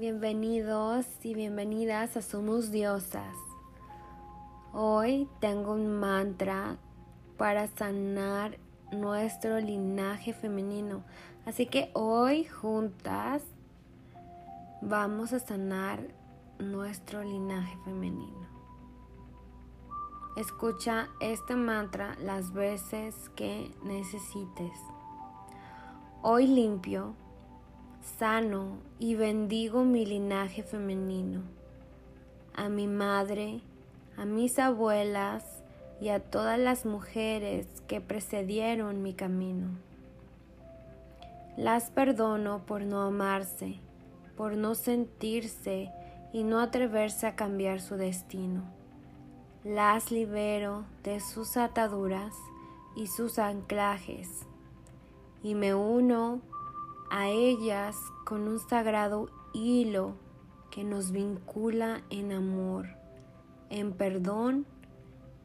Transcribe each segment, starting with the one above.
Bienvenidos y bienvenidas a Somos Diosas. Hoy tengo un mantra para sanar nuestro linaje femenino. Así que hoy juntas vamos a sanar nuestro linaje femenino. Escucha este mantra las veces que necesites. Hoy limpio, sano y bendigo mi linaje femenino, a mi madre, a mis abuelas y a todas las mujeres que precedieron mi camino. Las perdono por no amarse, por no sentirse y no atreverse a cambiar su destino. Las libero de sus ataduras y sus anclajes y me uno a ellas con un sagrado hilo que nos vincula en amor, en perdón,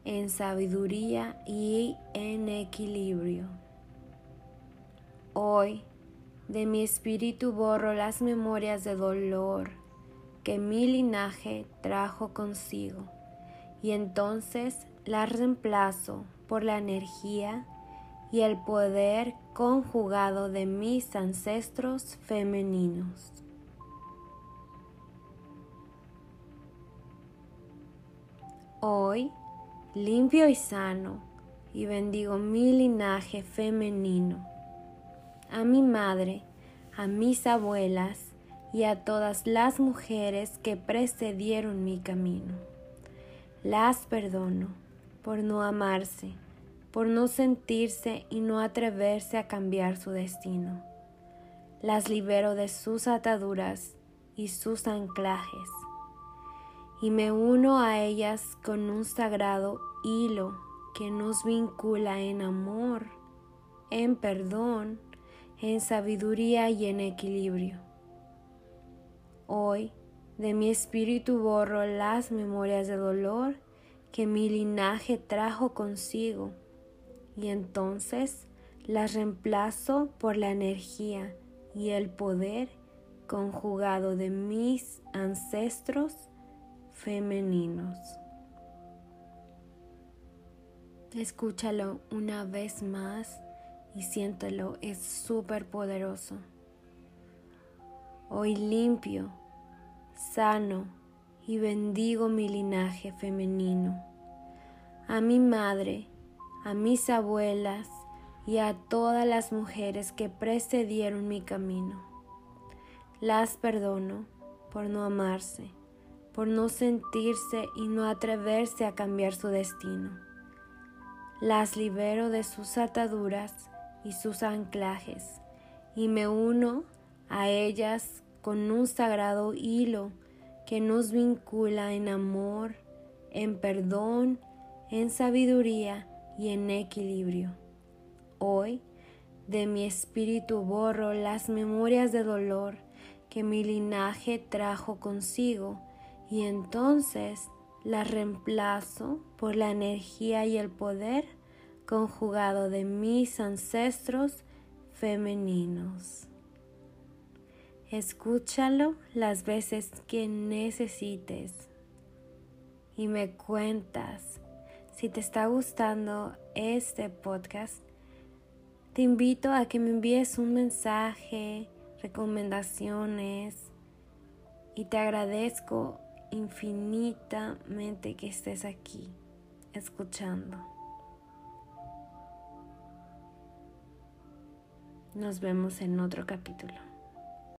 en sabiduría y en equilibrio. Hoy de mi espíritu borro las memorias de dolor que mi linaje trajo consigo y entonces las reemplazo por la energía y el poder conjugado de mis ancestros femeninos. Hoy limpio y sano y bendigo mi linaje femenino, a mi madre, a mis abuelas y a todas las mujeres que precedieron mi camino. Las perdono por no amarse, por no sentirse y no atreverse a cambiar su destino. Las libero de sus ataduras y sus anclajes y me uno a ellas con un sagrado hilo que nos vincula en amor, en perdón, en sabiduría y en equilibrio. Hoy de mi espíritu borro las memorias de dolor que mi linaje trajo consigo y entonces las reemplazo por la energía y el poder conjugado de mis ancestros femeninos. Escúchalo una vez más y siéntelo, es súper poderoso. Hoy limpio, sano y bendigo mi linaje femenino. A mi madre, a mis abuelas y a todas las mujeres que precedieron mi camino. Las perdono por no amarse por no sentirse y no atreverse a cambiar su destino. Las libero de sus ataduras y sus anclajes y me uno a ellas con un sagrado hilo que nos vincula en amor, en perdón, en sabiduría y en equilibrio. Hoy de mi espíritu borro las memorias de dolor que mi linaje trajo consigo y entonces la reemplazo por la energía y el poder conjugado de mis ancestros femeninos. Escúchalo las veces que necesites y me cuentas. Si te está gustando este podcast, te invito a que me envíes un mensaje, recomendaciones y te agradezco infinitamente que estés aquí escuchando. Nos vemos en otro capítulo.